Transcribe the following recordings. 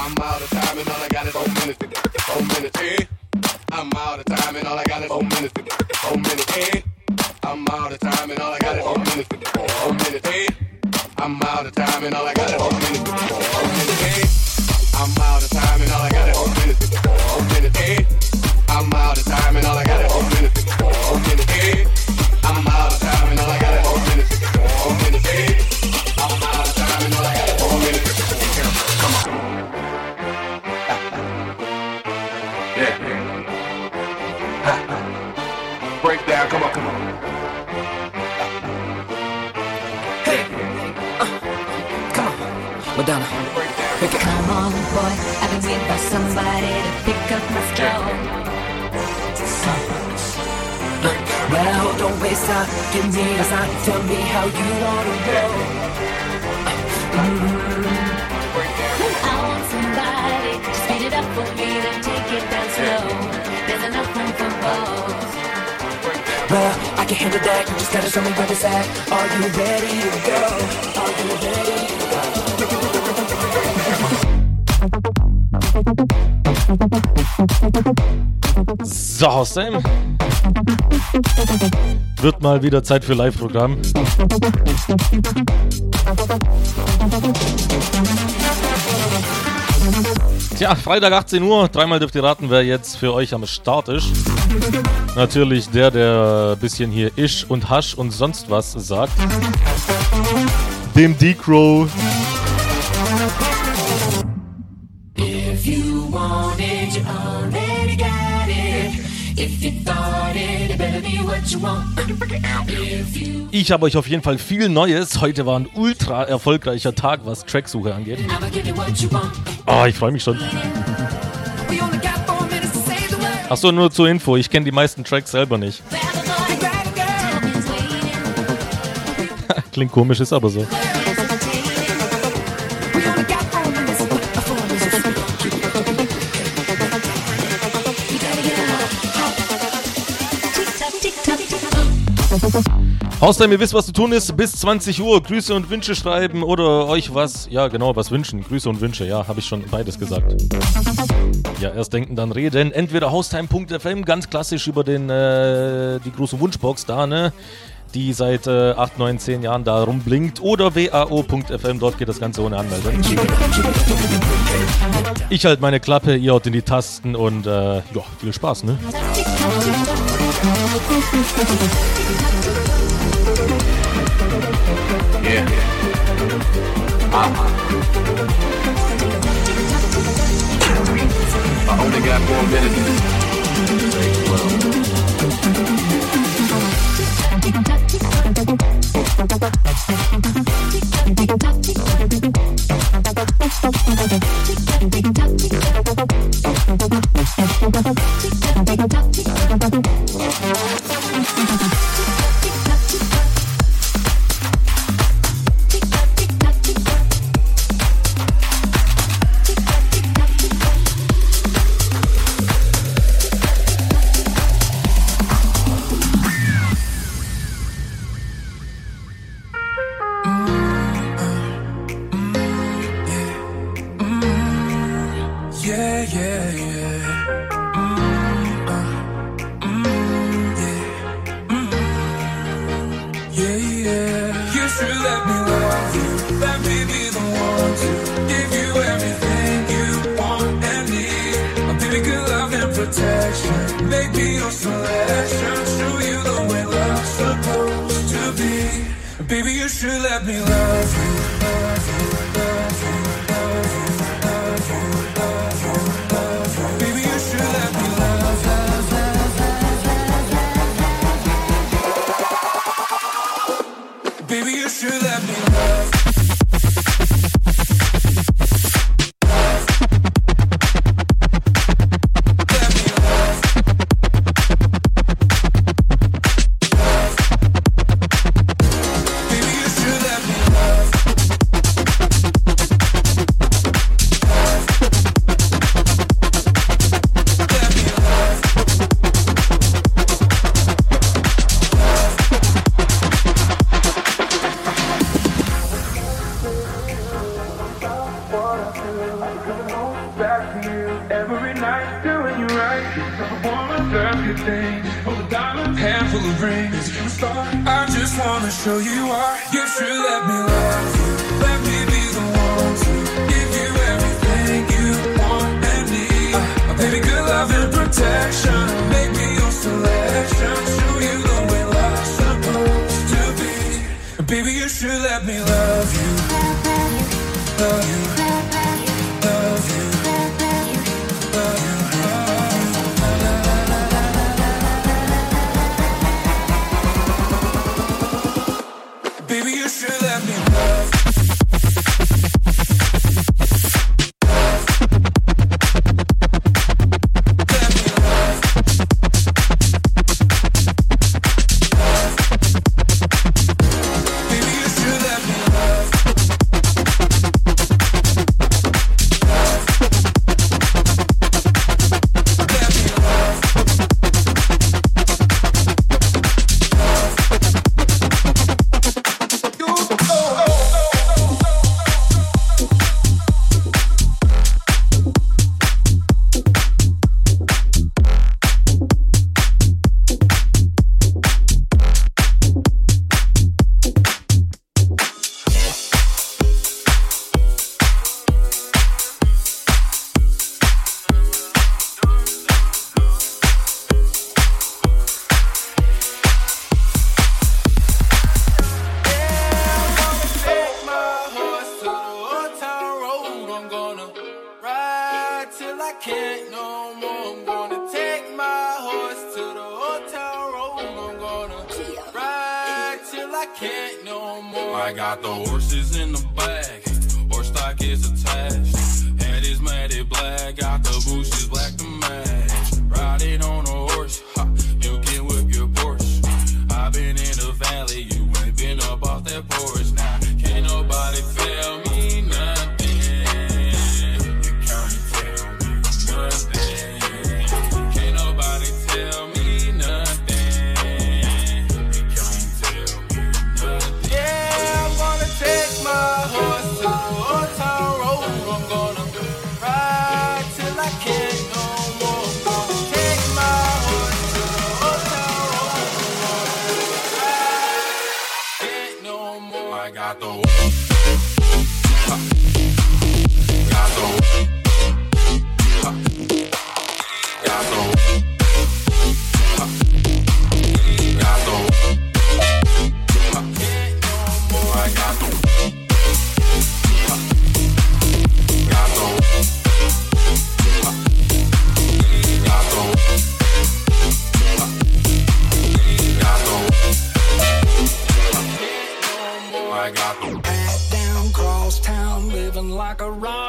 I'm out of time and all I got is four minutes. Four minutes. Hey. I'm out of time and all I got is four minutes. Four minutes. Hey. I'm out of time and all I got is four minutes. Four minutes. Hey. I'm out of time and all I got is four minutes. Four minutes. Hey. I'm out of time and all I got is four minutes. Four minutes. Hey. I'm out of time and all I got is four minutes. Four minutes. Hey. I'm out of time and all I got is four minutes. Four minutes. Hey. Somebody to pick up my phone. Well, don't waste time. Give me a sign. Tell me how you wanna go. I want somebody to speed it up for me, then take it down slow. There's enough room for both. Well, I can handle that. You just gotta tell me where it's at. Are you ready to go? Are you ready So, Hostheim. Wird mal wieder Zeit für Live-Programm. Tja, Freitag 18 Uhr. Dreimal dürft ihr raten, wer jetzt für euch am Start ist. Natürlich der, der ein bisschen hier Isch und Hasch und sonst was sagt. Dem D-Crow. Ich habe euch auf jeden Fall viel Neues. Heute war ein ultra erfolgreicher Tag, was Tracksuche angeht. Oh, ich freue mich schon. Achso, nur zur Info, ich kenne die meisten Tracks selber nicht. Klingt komisch, ist aber so. Haustime, ihr wisst, was zu tun ist. Bis 20 Uhr Grüße und Wünsche schreiben oder euch was, ja genau, was wünschen. Grüße und Wünsche, ja, habe ich schon beides gesagt. Ja, erst denken, dann reden. Entweder haustime.fm, ganz klassisch über den, äh, die große Wunschbox da, ne? Die seit äh, 8, 9, 10 Jahren da rumblinkt. Oder wao.fm, dort geht das Ganze ohne Anmeldung. Ich halt meine Klappe, ihr haut in die Tasten und äh, ja, viel Spaß, ne? Yeah. Uh-huh. I only got one minutes. Well. Protection. Make me your selection. Show you the way love's supposed to be. Baby, you should let me love you.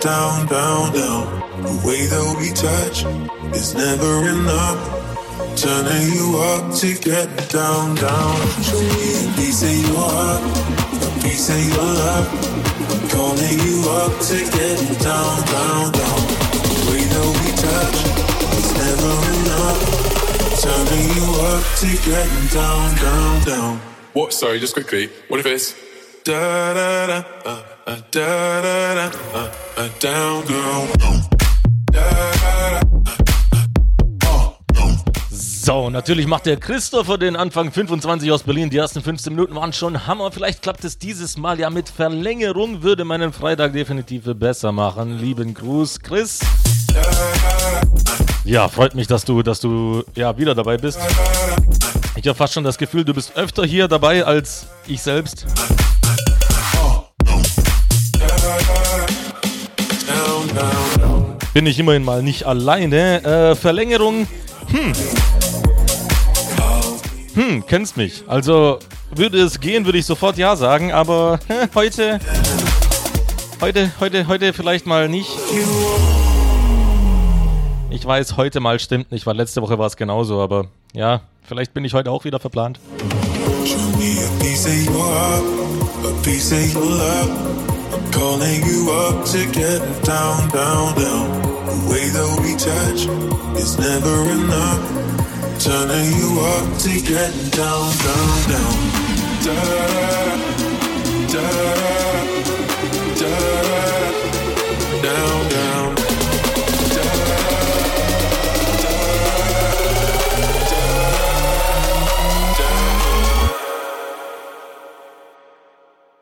Down, down, down. The way that we touch is never enough. Turning you up to get down, down. Show me a piece of your heart, a piece of your love. Calling you up to get down, down, down. The way that we touch is never enough. Turning you up to get down, down, down. What? Sorry, just quickly. What if it's Da da da, uh, uh, da da So, natürlich macht der Christopher den Anfang 25 aus Berlin. Die ersten 15 Minuten waren schon Hammer. Vielleicht klappt es dieses Mal ja mit Verlängerung. Würde meinen Freitag definitiv besser machen. Lieben Gruß, Chris. Ja, freut mich, dass du, dass du ja wieder dabei bist. Ich habe fast schon das Gefühl, du bist öfter hier dabei als ich selbst. Bin ich immerhin mal nicht alleine. Äh, Verlängerung. Hm. Hm, kennst mich. Also würde es gehen, würde ich sofort ja sagen, aber heute. Heute, heute, heute vielleicht mal nicht. Ich weiß, heute mal stimmt nicht, weil letzte Woche war es genauso, aber ja, vielleicht bin ich heute auch wieder verplant. Show me a piece of your heart, a piece of your love. Calling you up to get down, down, down. The way that we touch is never enough. Turning you up to get down, down, down. Da da da da da down, down.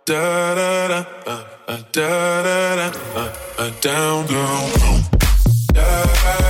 Da da da, uh, uh, da da da, uh, uh, down, down. Da da da,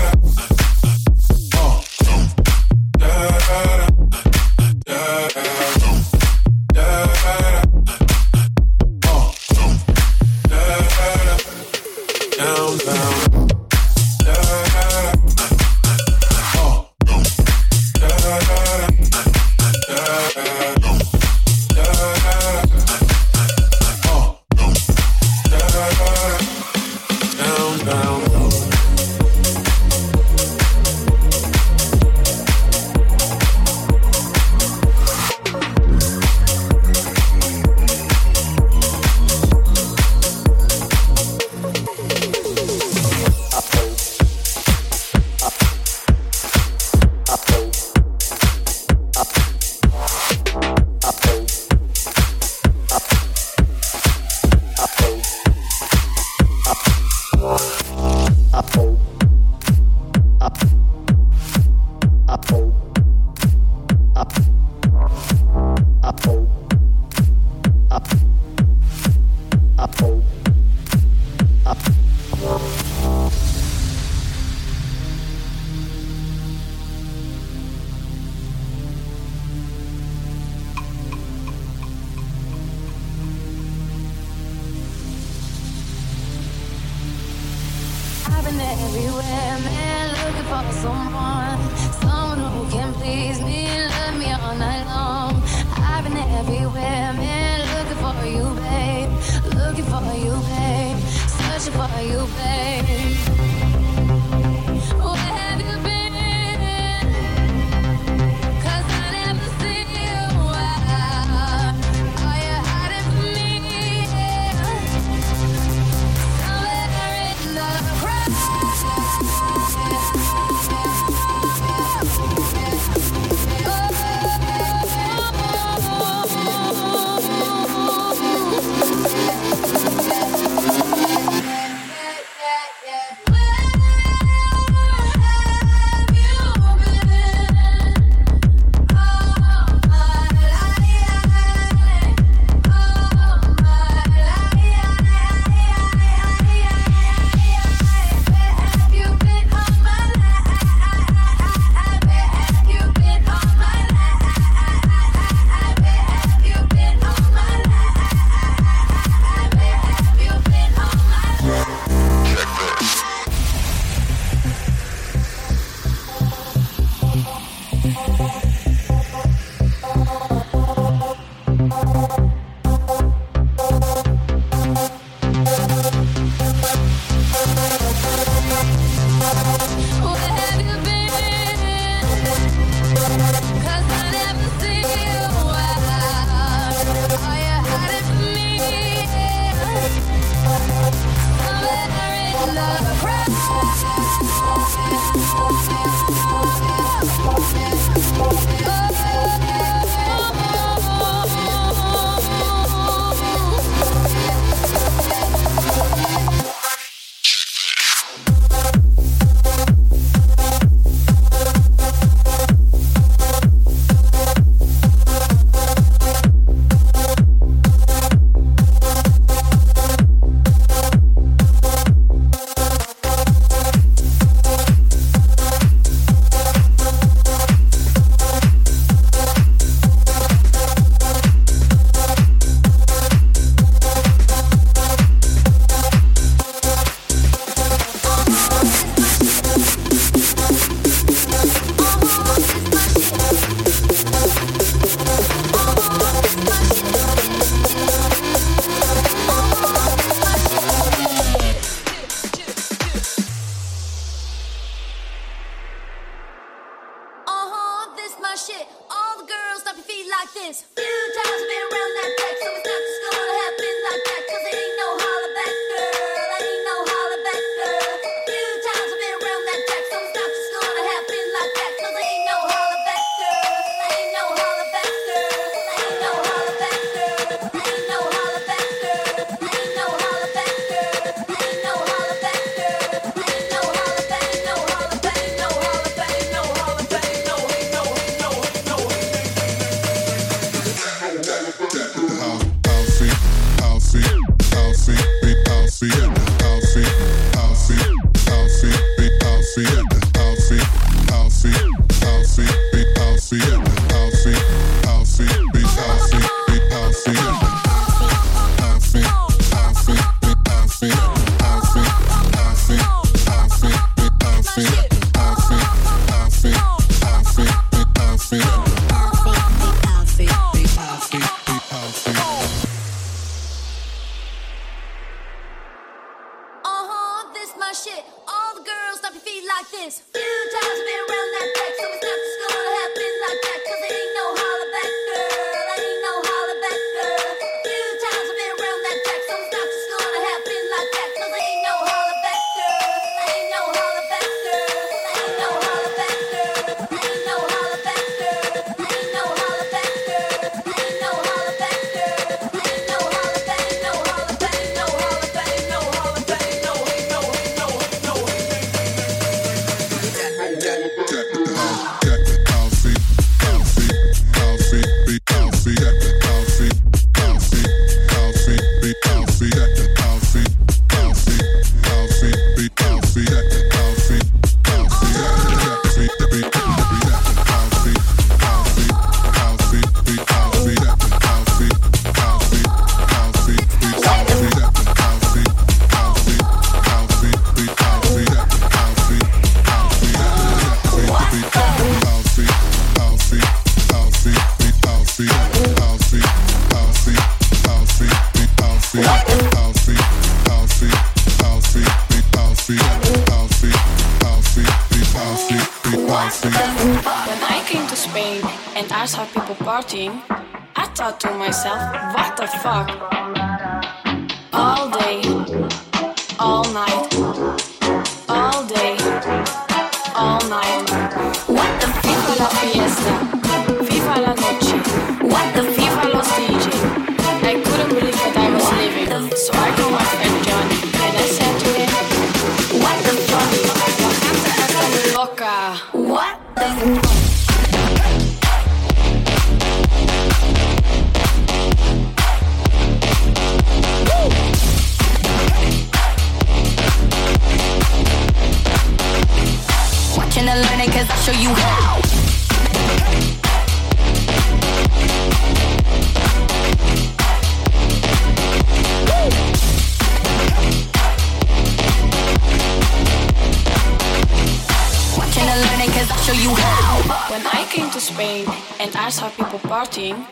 starting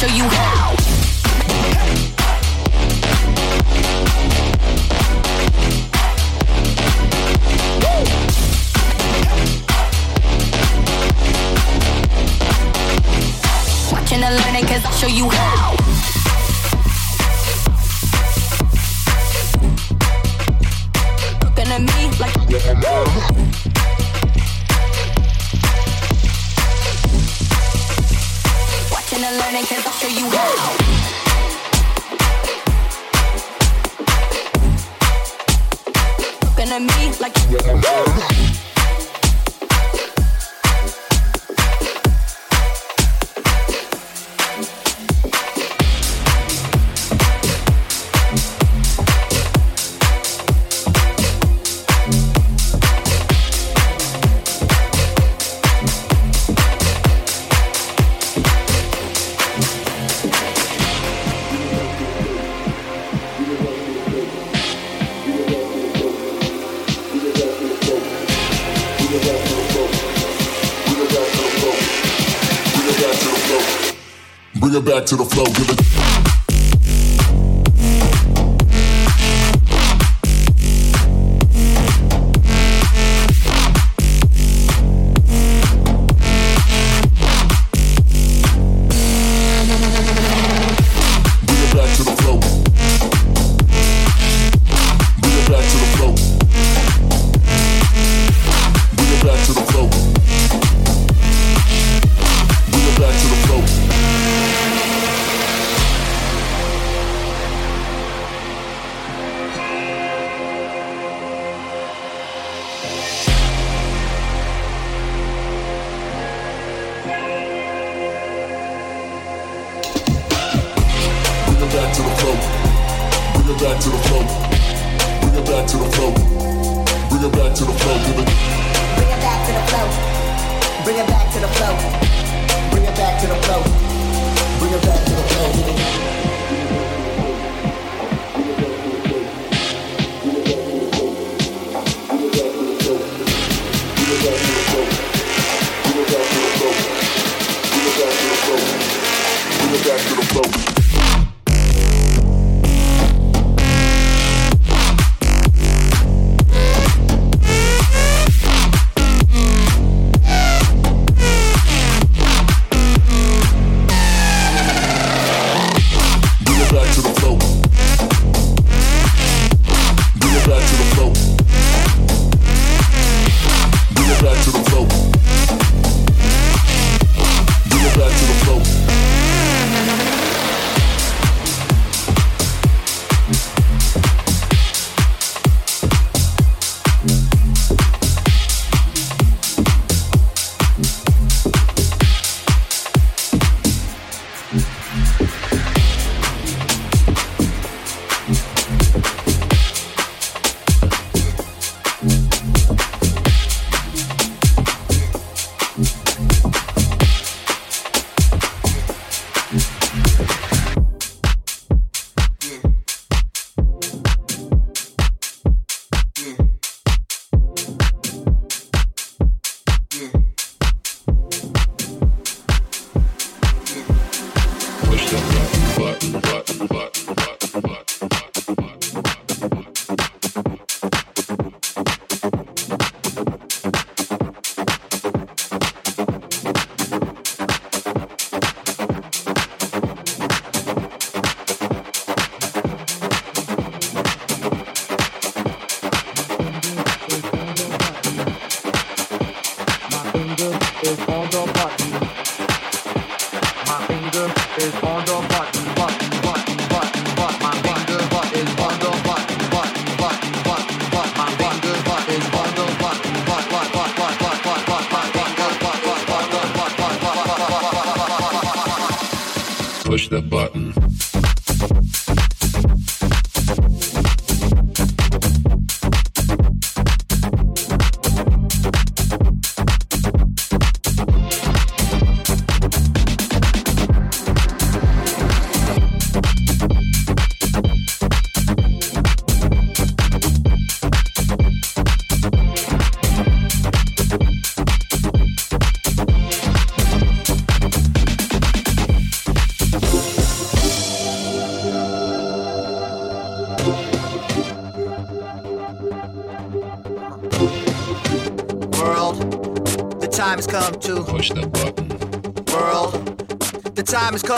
show you how. Watching the learning, cause I'll show you how. to the flow. Give it.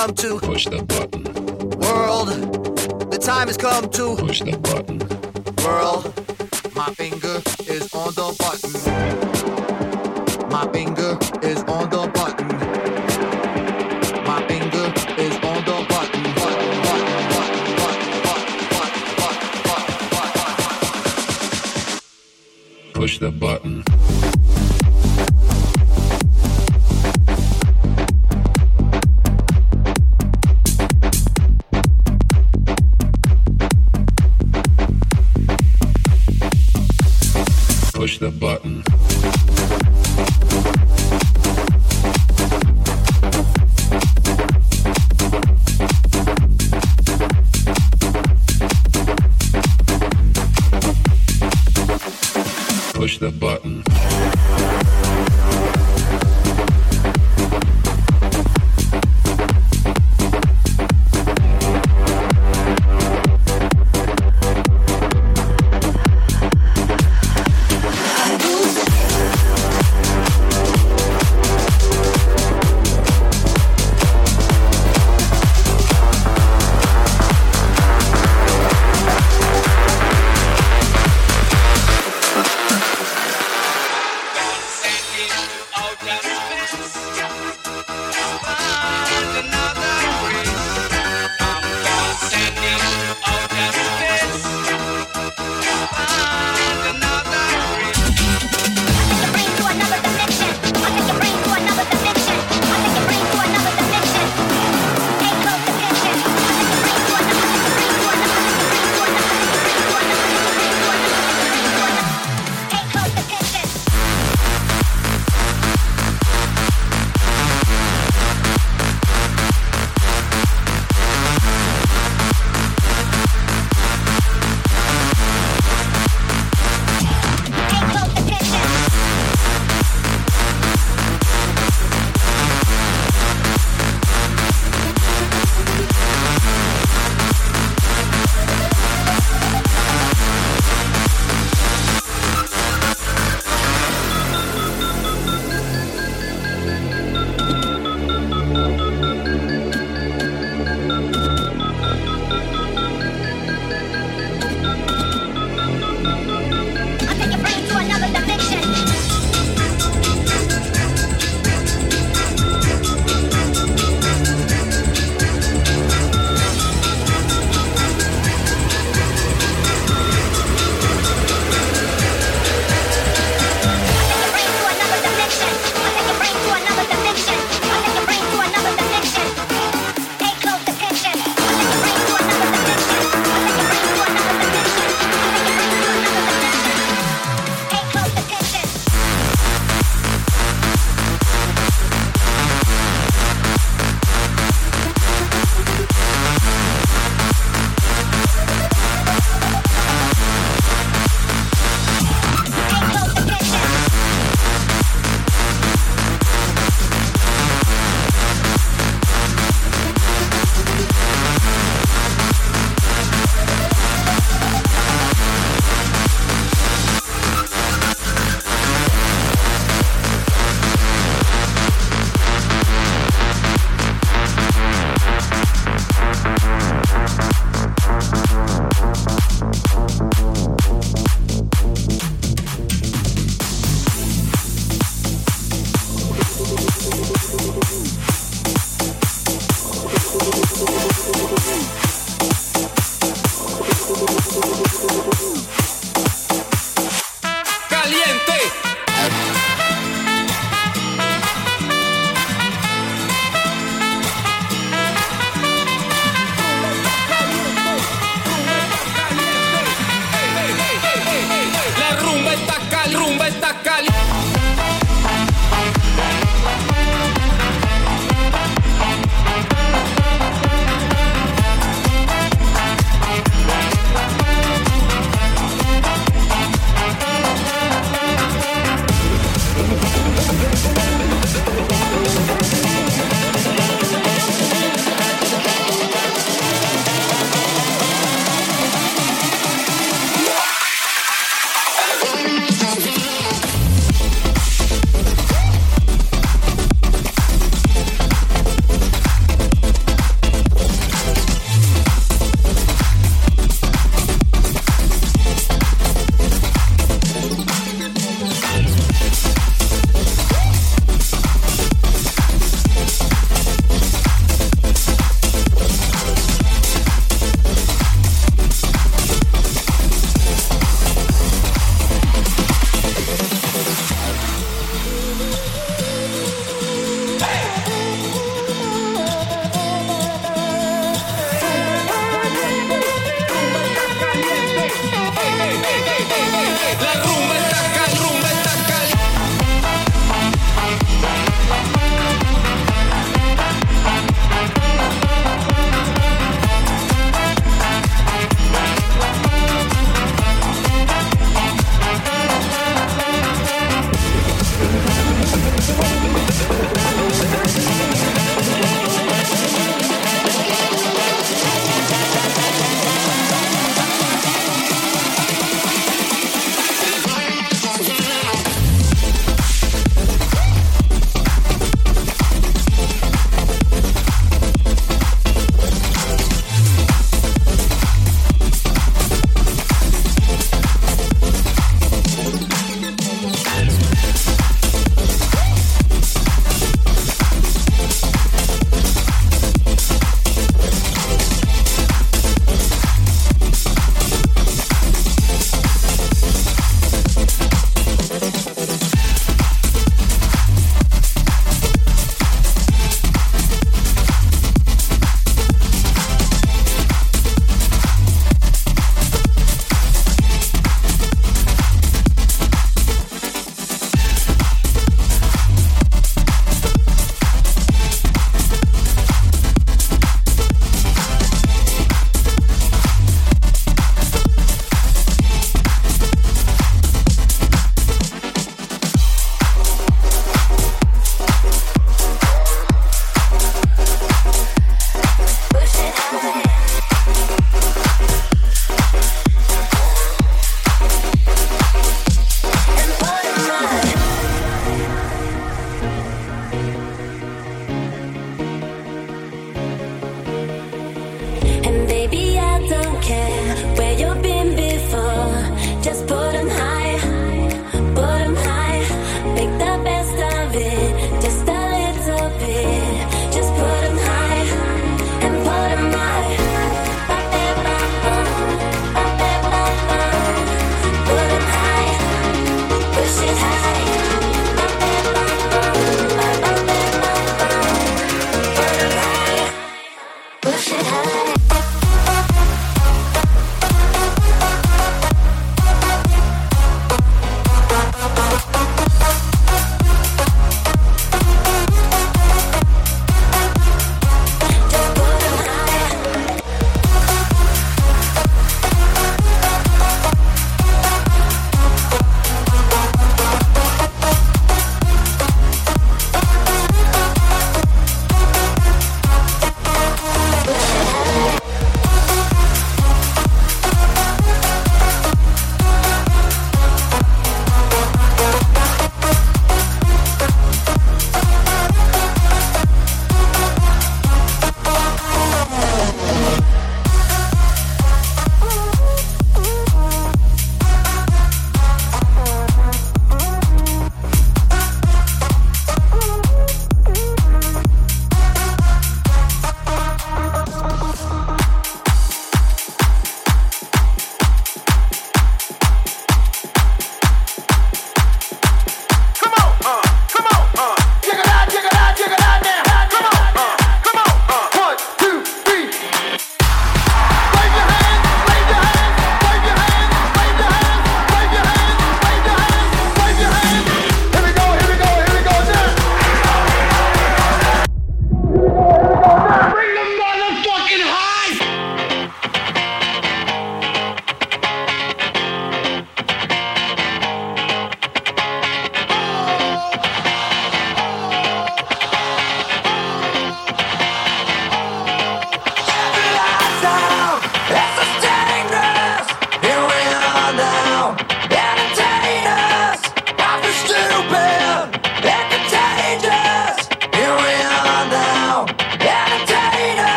come to push the button. World, the time has come to push the button. World, my finger is on the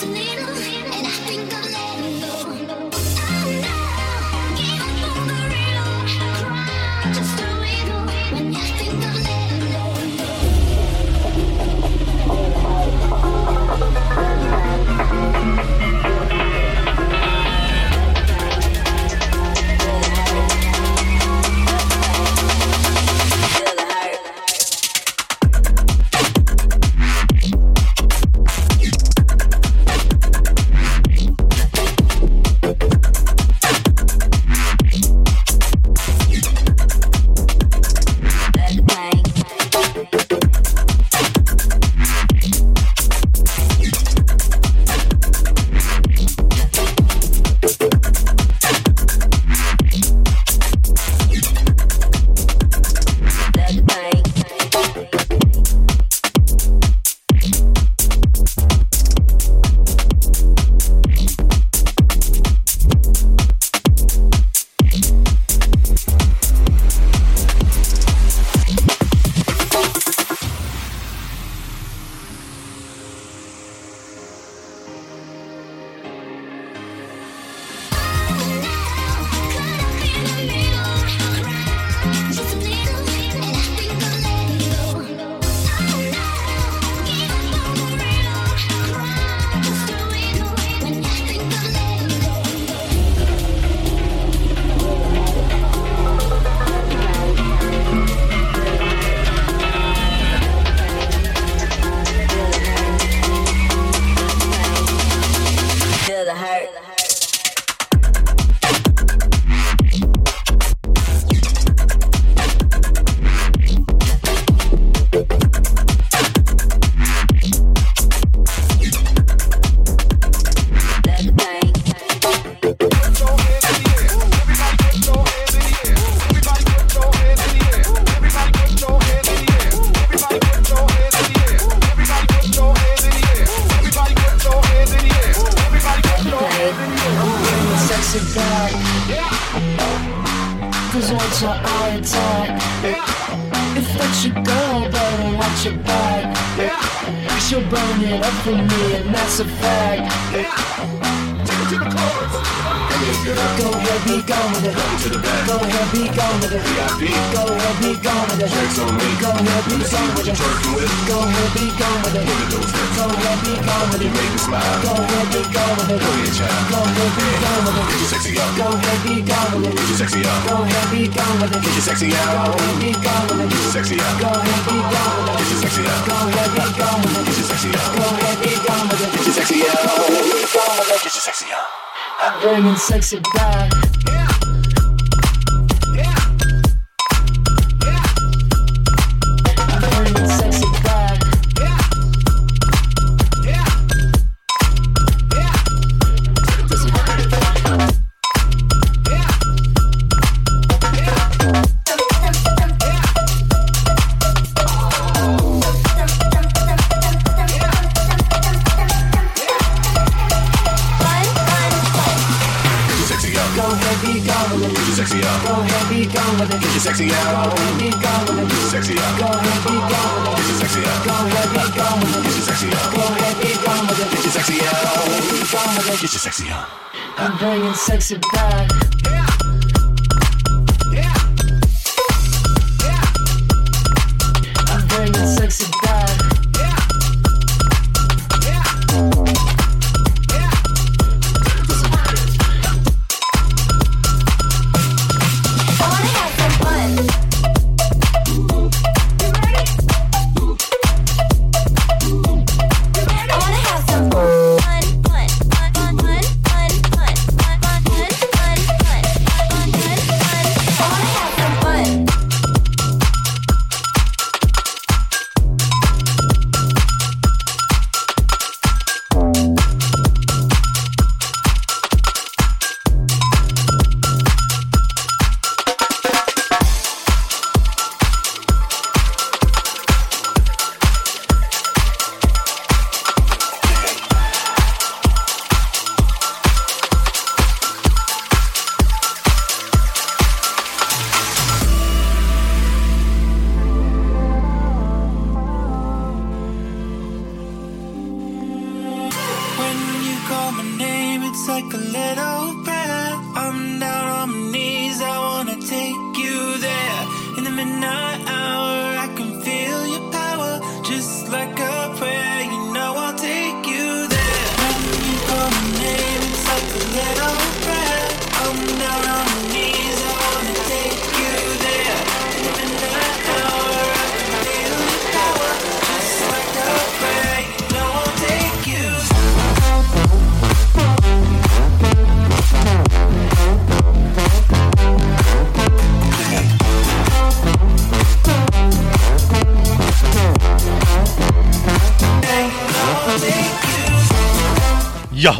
Just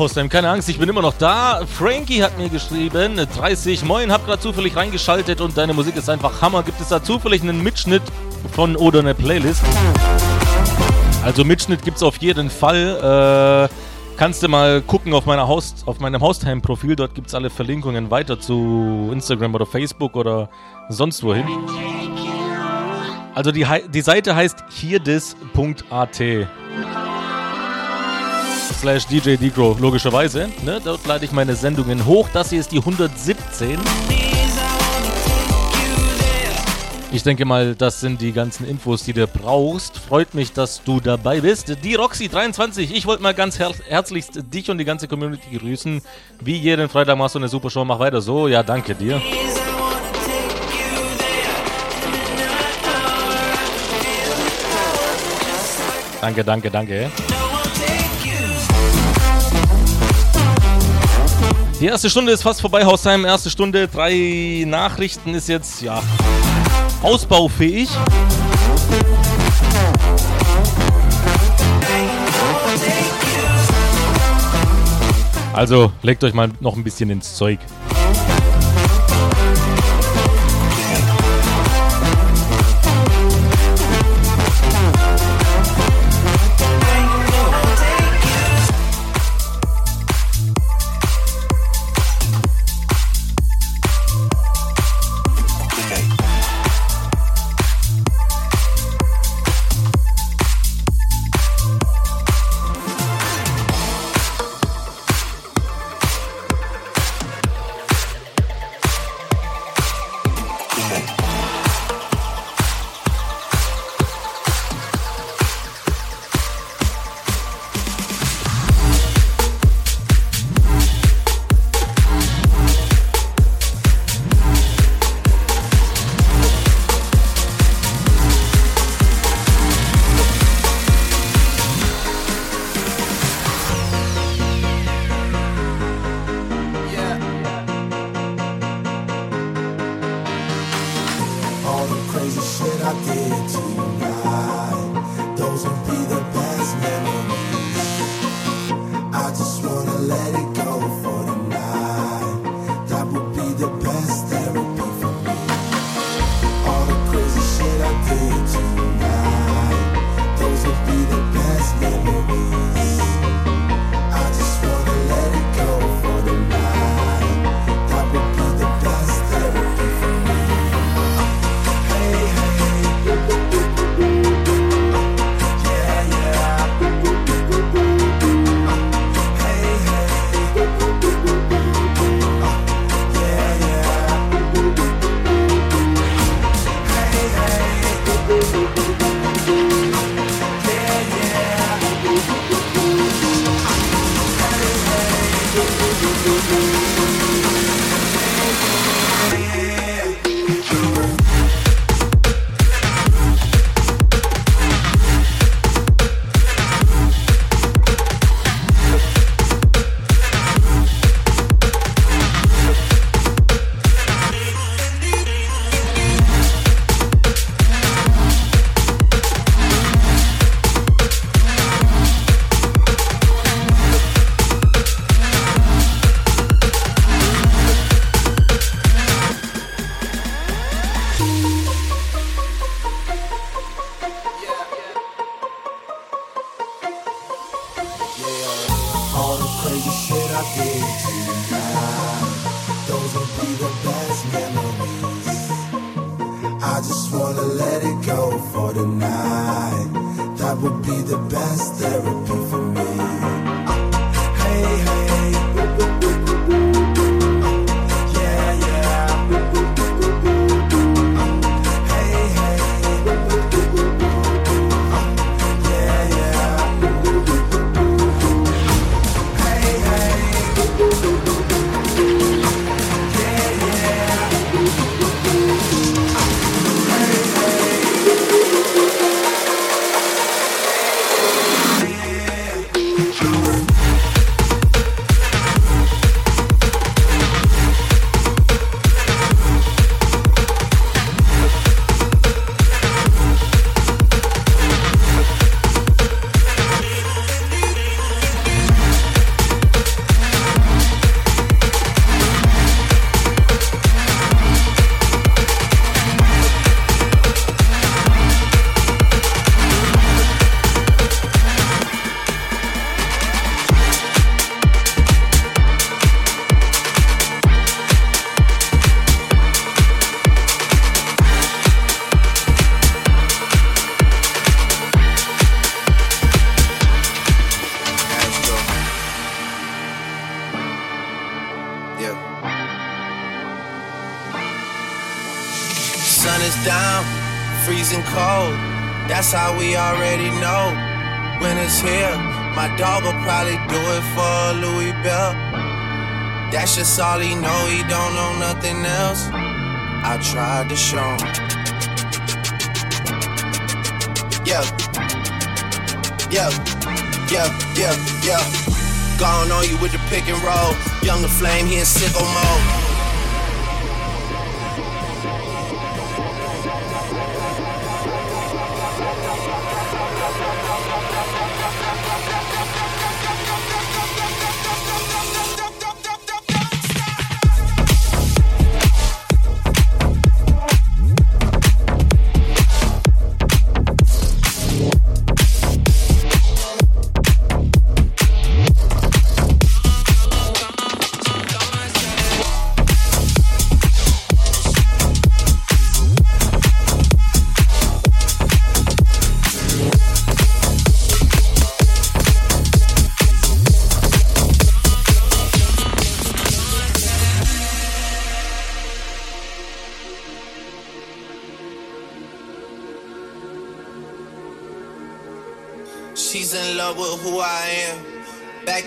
Ja, Haustime, keine Angst, ich bin immer noch da. Frankie hat mir geschrieben, 30, moin, hab gerade zufällig reingeschaltet und deine Musik ist einfach Hammer. Gibt es da zufällig einen Mitschnitt von oder eine Playlist? Also Mitschnitt gibt's auf jeden Fall. Äh, kannst du mal gucken auf, meiner Haus, auf meinem Haustime-Profil, dort gibt's alle Verlinkungen weiter zu Instagram oder Facebook oder sonst wohin. Also die, die Seite heißt hierdis.at slash DJ Degro, logischerweise. Ne? Dort lade ich meine Sendungen hoch. Das hier ist die 117. Ich denke mal, das sind die ganzen Infos, die du brauchst. Freut mich, dass du dabei bist. Die Roxy23, ich wollte mal ganz her herzlichst dich und die ganze Community grüßen. Wie jeden Freitag machst du eine super Show, mach weiter so. Ja, danke dir. Danke, danke, danke. Die erste Stunde ist fast vorbei, Hausheim. Erste Stunde, drei Nachrichten ist jetzt, ja, ausbaufähig. Also legt euch mal noch ein bisschen ins Zeug.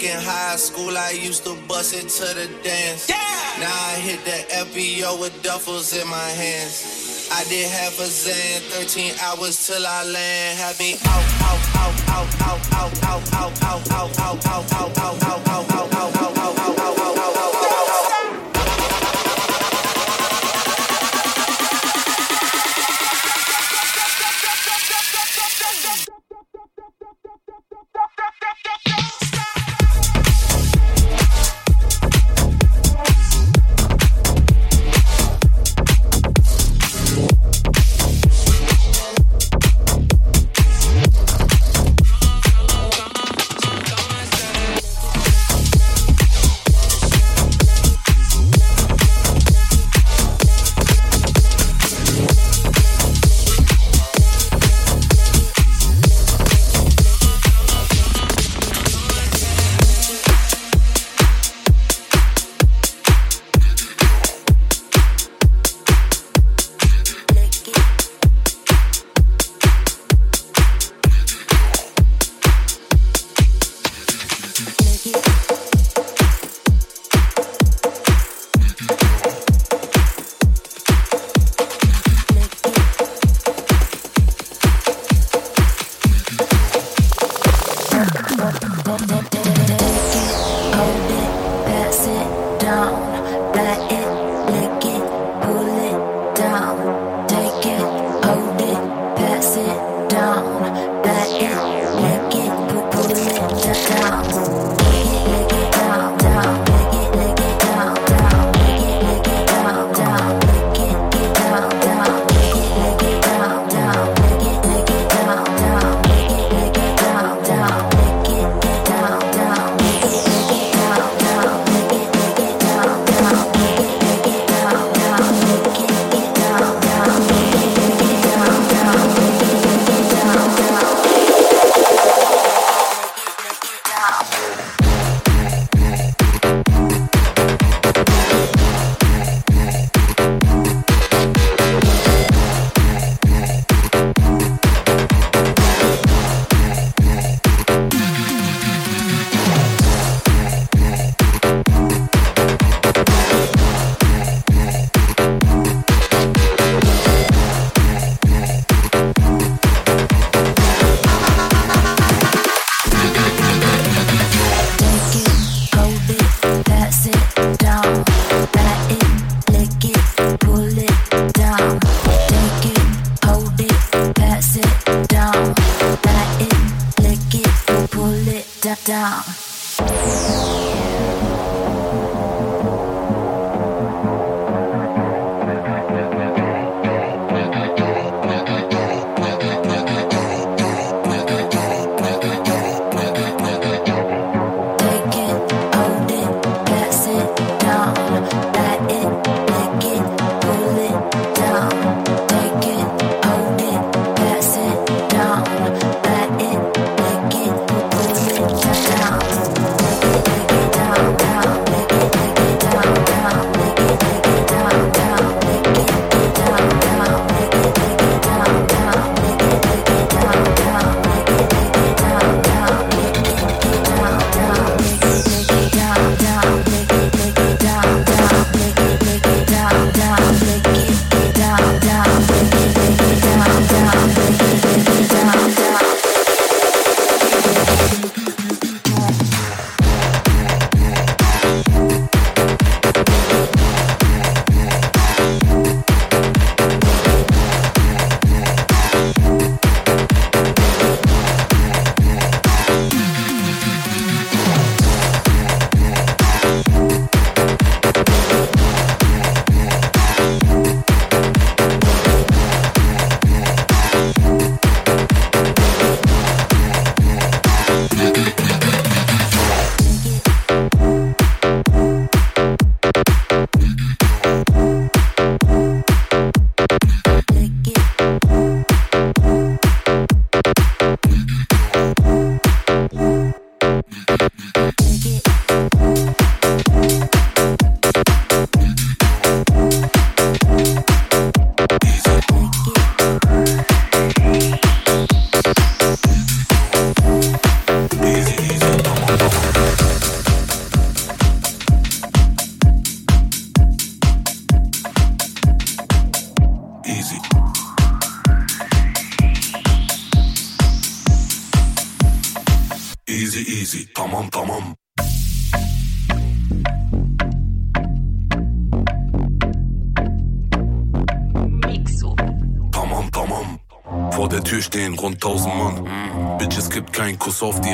In high school, I used to bust it to the dance. Yeah! Now I hit the FBO with duffels in my hands. I did half a zan, 13 hours till I land. Had me out, out, out, out, out, out, out, out, out, out, out, out, out, out, out. Softy.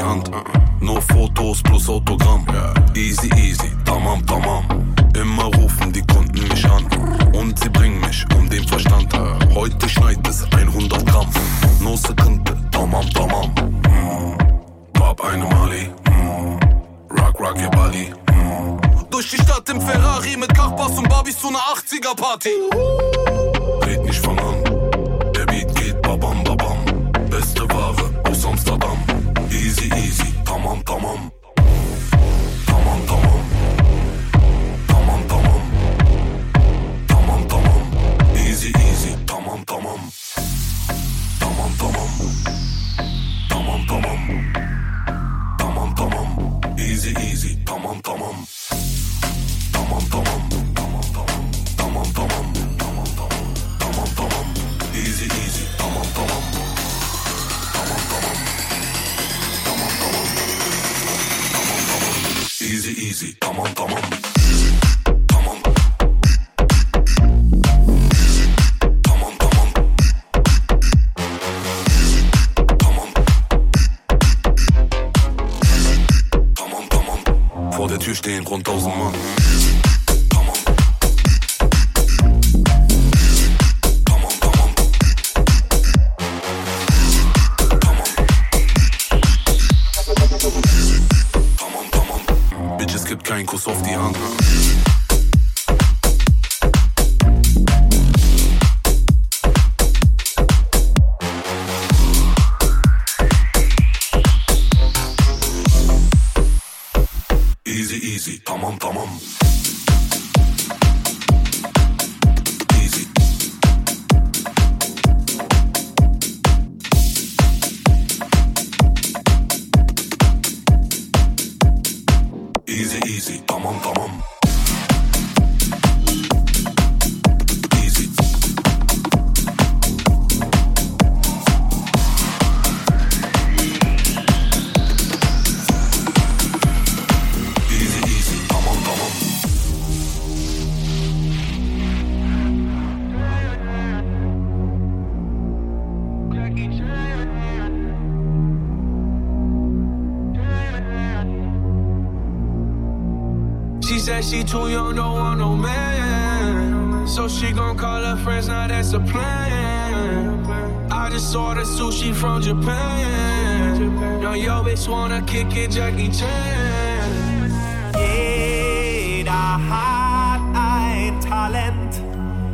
too young, don't want no man. So she gon' call her friends, now that's a plan. I just ordered sushi from Japan. Now yo bitch wanna kick it, Jackie Chan. Jeder hat ein Talent.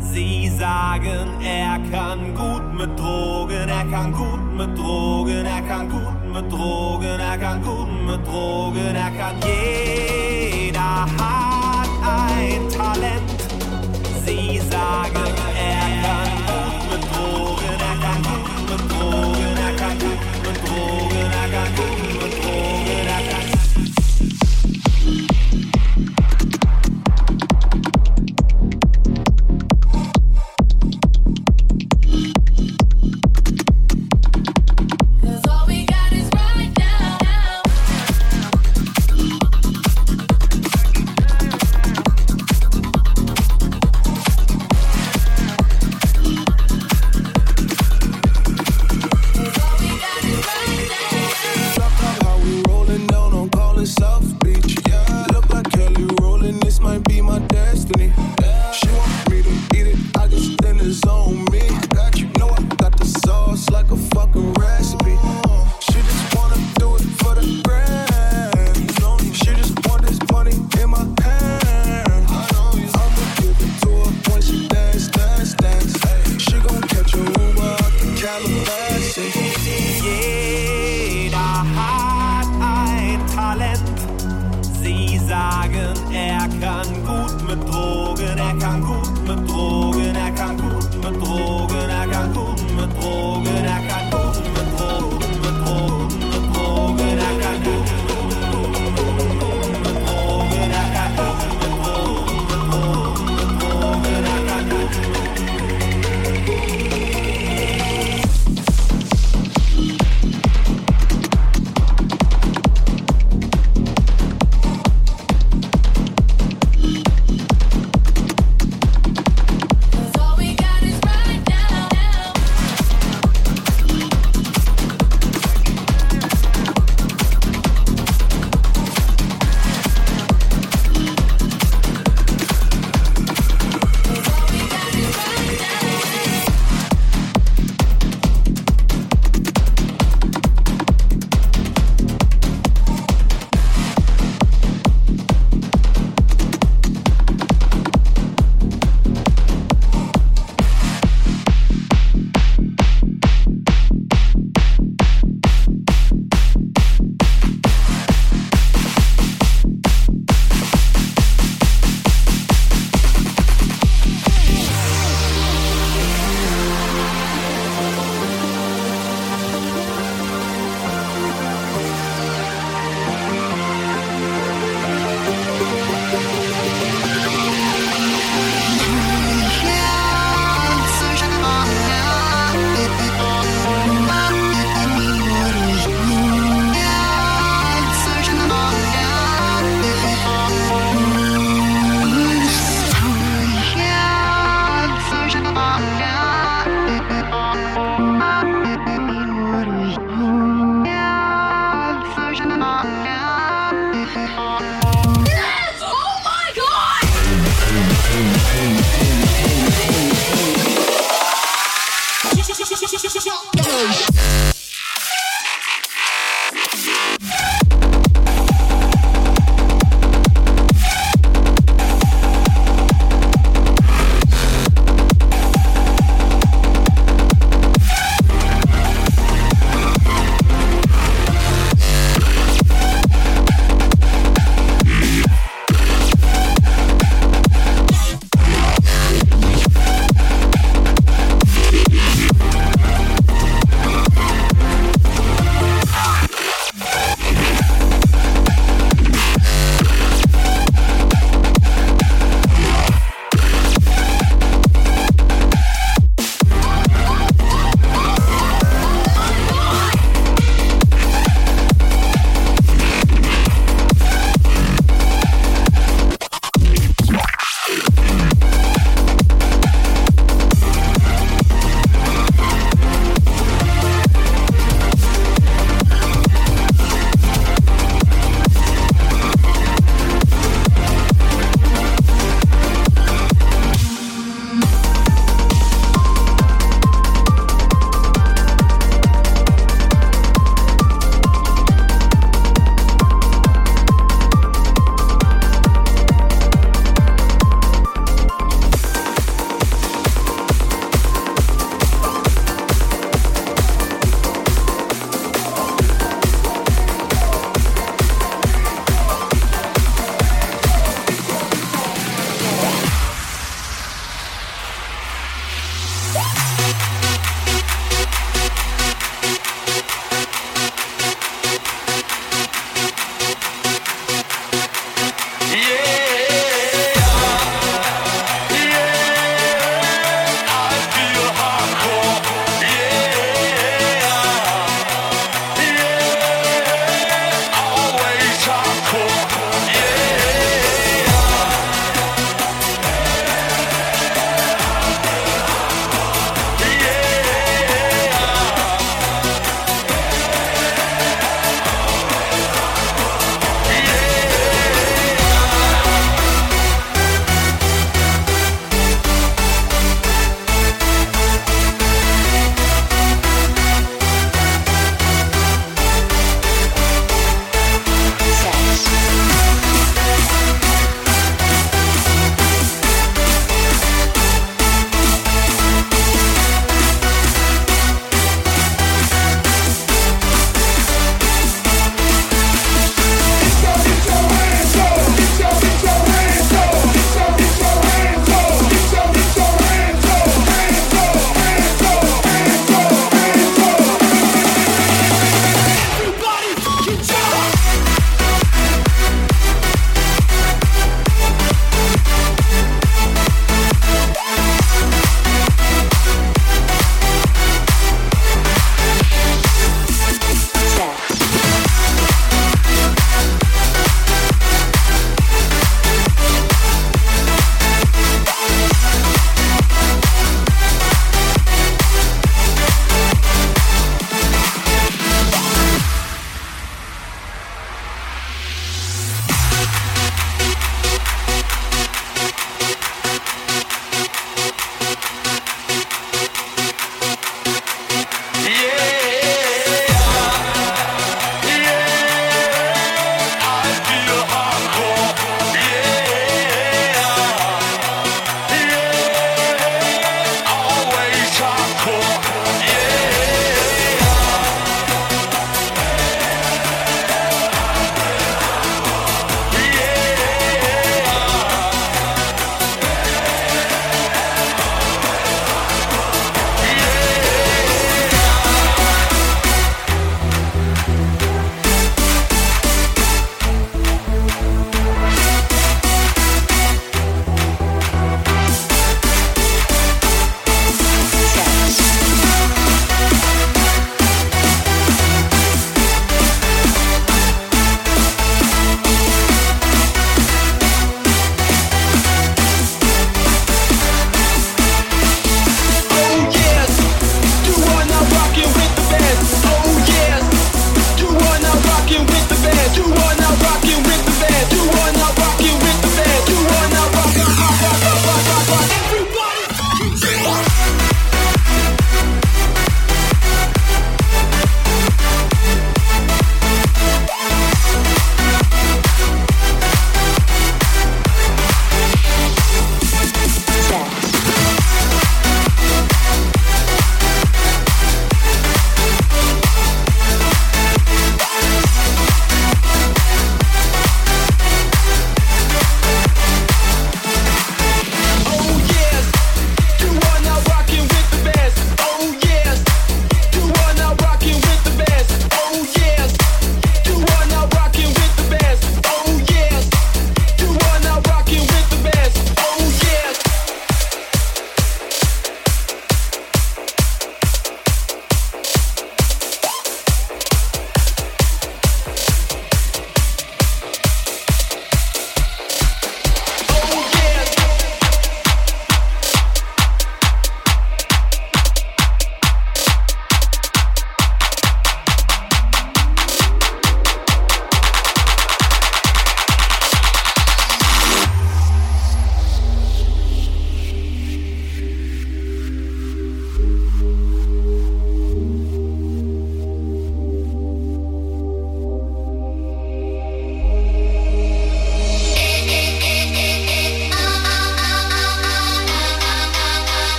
Sie sagen, er kann gut mit Drogen, er kann gut mit Drogen, er kann gut mit Drogen, er kann gut mit Drogen, er kann jeder hat ein Talent. Sie sagen, er kann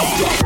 Yeah.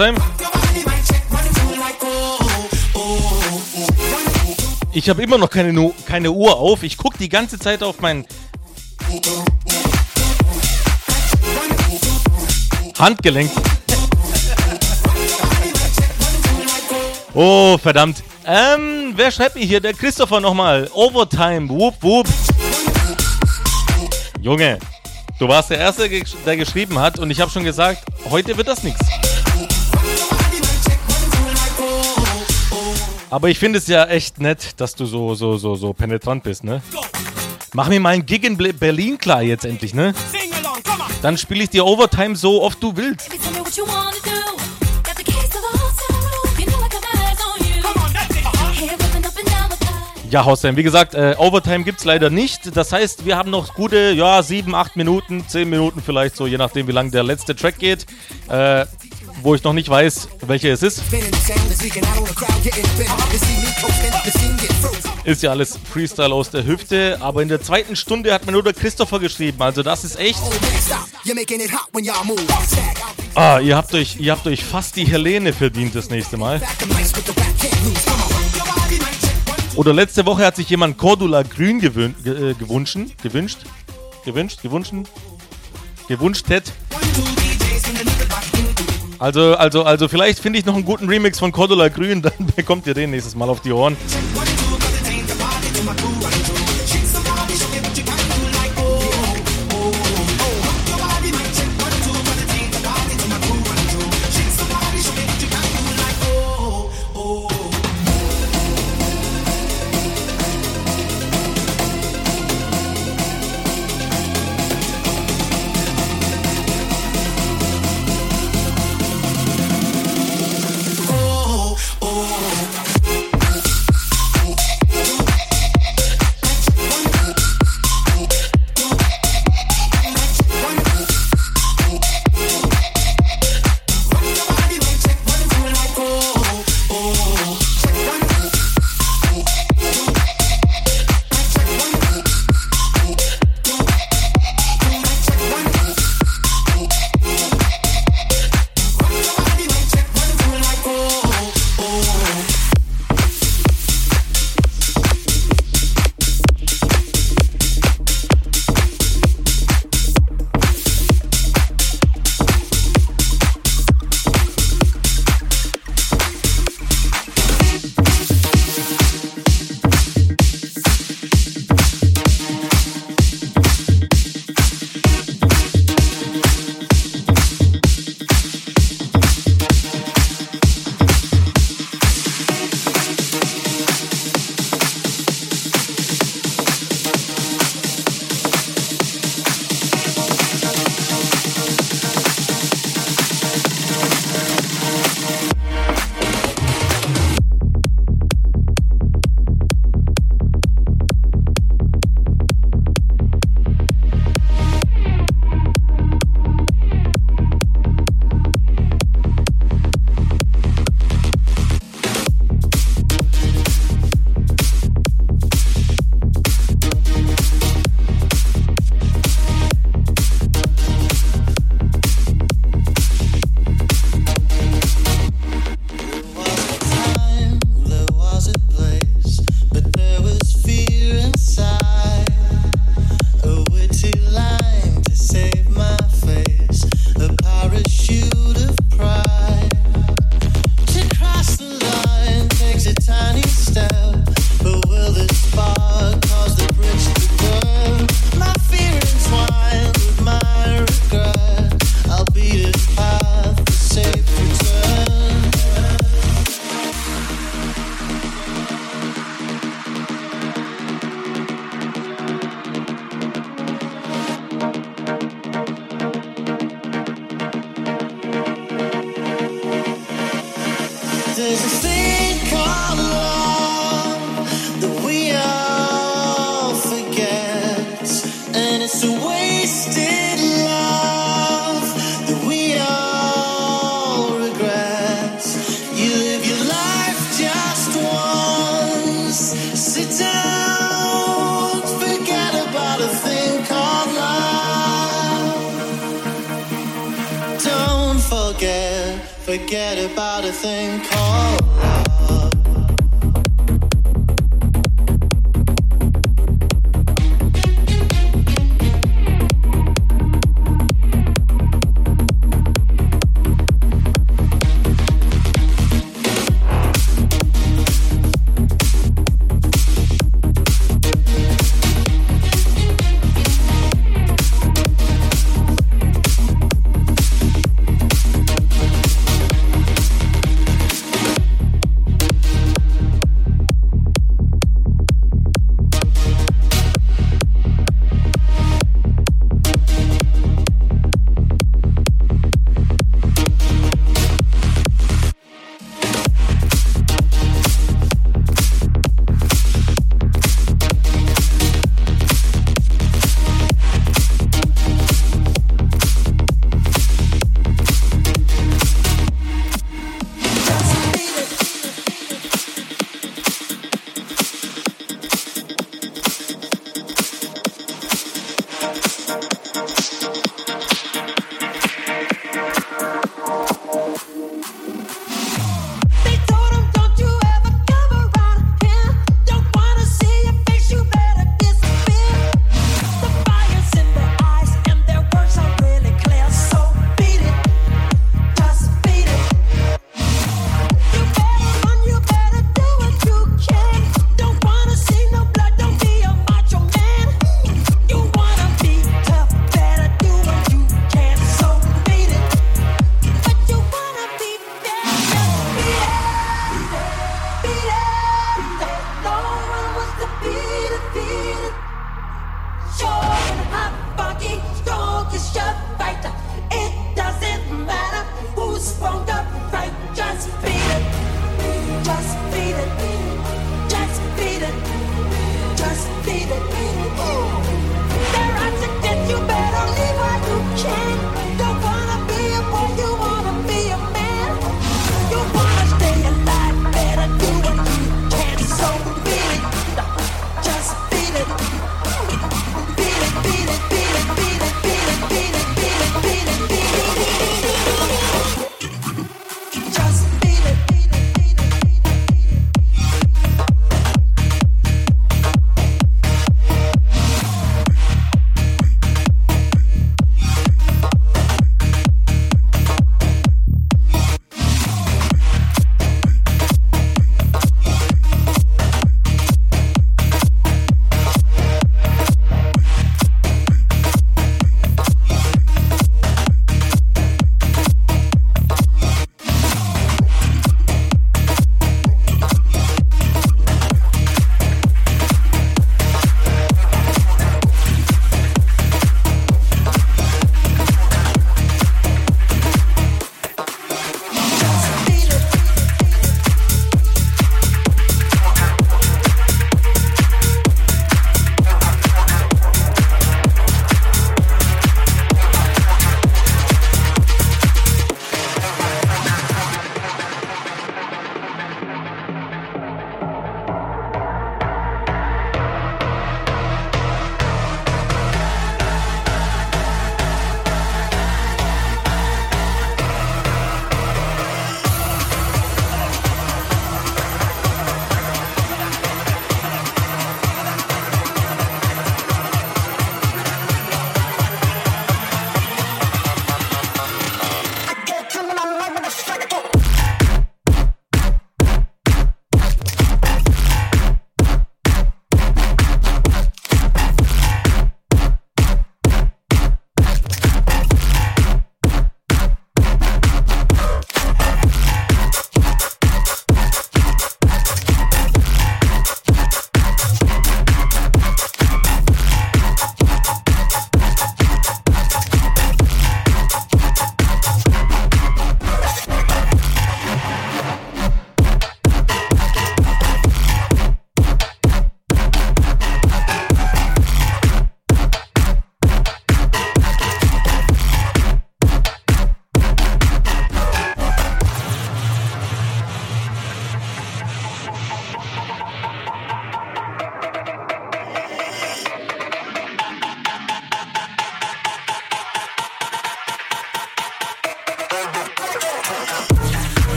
Hossam. Ich habe immer noch keine, keine Uhr auf. Ich gucke die ganze Zeit auf mein Handgelenk. Oh, verdammt. Ähm, wer schreibt mir hier? Der Christopher nochmal. Overtime. Whoop, whoop. Junge, du warst der Erste, der geschrieben hat und ich habe schon gesagt, heute wird das nichts. Aber ich finde es ja echt nett, dass du so, so, so, so penetrant bist, ne? Mach mir mal einen Gig in Berlin klar jetzt endlich, ne? Dann spiele ich dir Overtime so oft du willst. Ja, Hausheim, wie gesagt, äh, Overtime gibt's leider nicht. Das heißt, wir haben noch gute, ja, sieben, acht Minuten, zehn Minuten vielleicht so, je nachdem, wie lang der letzte Track geht. Äh, wo ich noch nicht weiß, welcher es ist. Ist ja alles Freestyle aus der Hüfte, aber in der zweiten Stunde hat mir nur der Christopher geschrieben. Also das ist echt. Ah, ihr habt euch, ihr habt euch fast die Helene verdient das nächste Mal. Oder letzte Woche hat sich jemand Cordula Grün gewün ge äh, gewünscht, gewünscht, gewünscht, gewünscht, gewünscht hätte. Also, also, also vielleicht finde ich noch einen guten Remix von Cordula Grün, dann bekommt ihr den nächstes Mal auf die Ohren.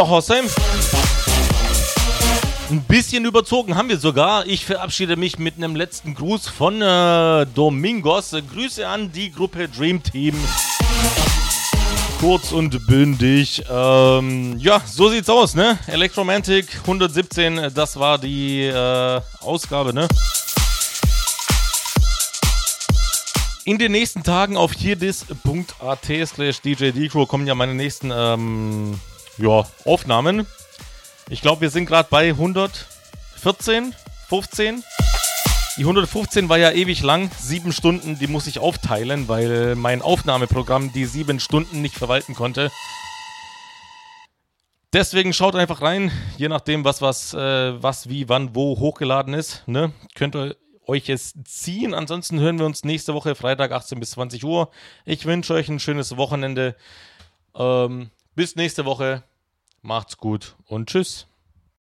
So, Hossheim. Ein bisschen überzogen haben wir sogar. Ich verabschiede mich mit einem letzten Gruß von äh, Domingos. Grüße an die Gruppe Dream Team. Kurz und bündig. Ähm, ja, so sieht's aus, ne? Electromantic 117, das war die äh, Ausgabe, ne? In den nächsten Tagen auf hierdis.at slash djdcrow kommen ja meine nächsten ähm, ja, Aufnahmen. Ich glaube, wir sind gerade bei 114, 15. Die 115 war ja ewig lang, sieben Stunden, die muss ich aufteilen, weil mein Aufnahmeprogramm die sieben Stunden nicht verwalten konnte. Deswegen schaut einfach rein, je nachdem, was, was, äh, was, wie, wann, wo hochgeladen ist. Ne? Könnt ihr euch es ziehen. Ansonsten hören wir uns nächste Woche, Freitag 18 bis 20 Uhr. Ich wünsche euch ein schönes Wochenende. Ähm, bis nächste Woche. Macht's gut und tschüss.